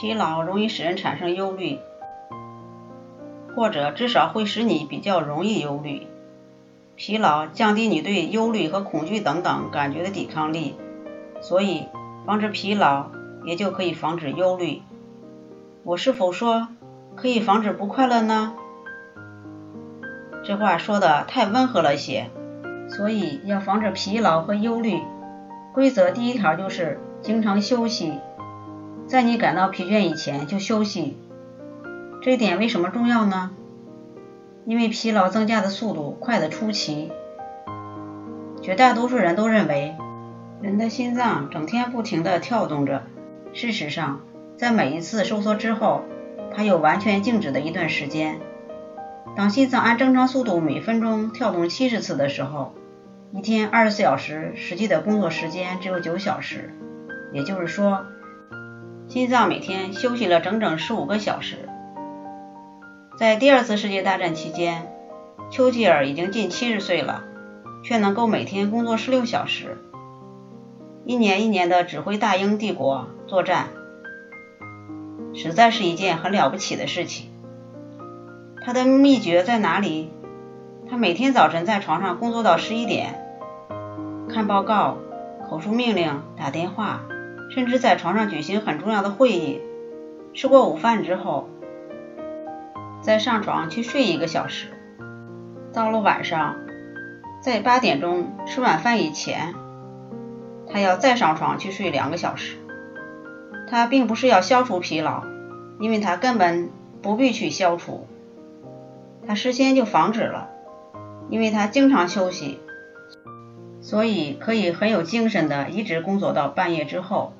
疲劳容易使人产生忧虑，或者至少会使你比较容易忧虑。疲劳降低你对忧虑和恐惧等等感觉的抵抗力，所以防止疲劳也就可以防止忧虑。我是否说可以防止不快乐呢？这话说的太温和了些。所以要防止疲劳和忧虑，规则第一条就是经常休息，在你感到疲倦以前就休息。这一点为什么重要呢？因为疲劳增加的速度快得出奇。绝大多数人都认为，人的心脏整天不停地跳动着。事实上，在每一次收缩之后，它有完全静止的一段时间。当心脏按正常速度每分钟跳动七十次的时候，一天二十四小时实际的工作时间只有九小时。也就是说，心脏每天休息了整整十五个小时。在第二次世界大战期间，丘吉尔已经近七十岁了，却能够每天工作十六小时，一年一年的指挥大英帝国作战，实在是一件很了不起的事情。他的秘诀在哪里？他每天早晨在床上工作到十一点，看报告、口述命令、打电话，甚至在床上举行很重要的会议。吃过午饭之后。再上床去睡一个小时，到了晚上，在八点钟吃晚饭以前，他要再上床去睡两个小时。他并不是要消除疲劳，因为他根本不必去消除，他事先就防止了，因为他经常休息，所以可以很有精神的一直工作到半夜之后。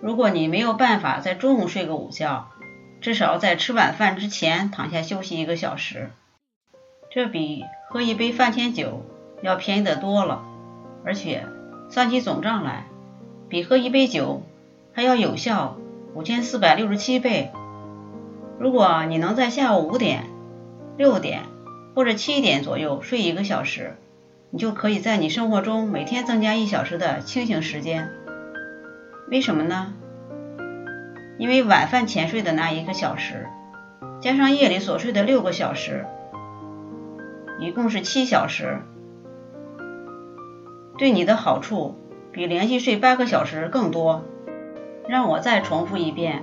如果你没有办法在中午睡个午觉，至少在吃晚饭之前躺下休息一个小时，这比喝一杯饭前酒要便宜得多了，而且算起总账来，比喝一杯酒还要有效五千四百六十七倍。如果你能在下午五点、六点或者七点左右睡一个小时，你就可以在你生活中每天增加一小时的清醒时间。为什么呢？因为晚饭前睡的那一个小时，加上夜里所睡的六个小时，一共是七小时，对你的好处比连续睡八个小时更多。让我再重复一遍：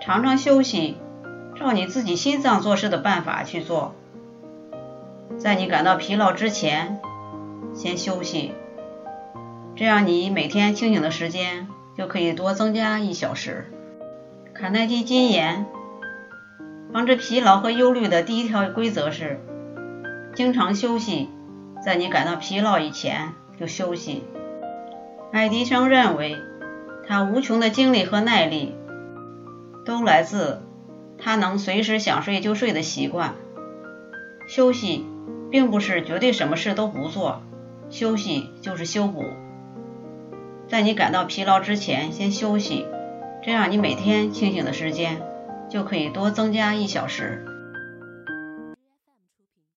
常常休息，照你自己心脏做事的办法去做。在你感到疲劳之前，先休息，这样你每天清醒的时间。就可以多增加一小时。卡耐基金言：防止疲劳和忧虑的第一条规则是经常休息，在你感到疲劳以前就休息。爱迪生认为，他无穷的精力和耐力都来自他能随时想睡就睡的习惯。休息并不是绝对什么事都不做，休息就是修补。在你感到疲劳之前，先休息，这样你每天清醒的时间就可以多增加一小时。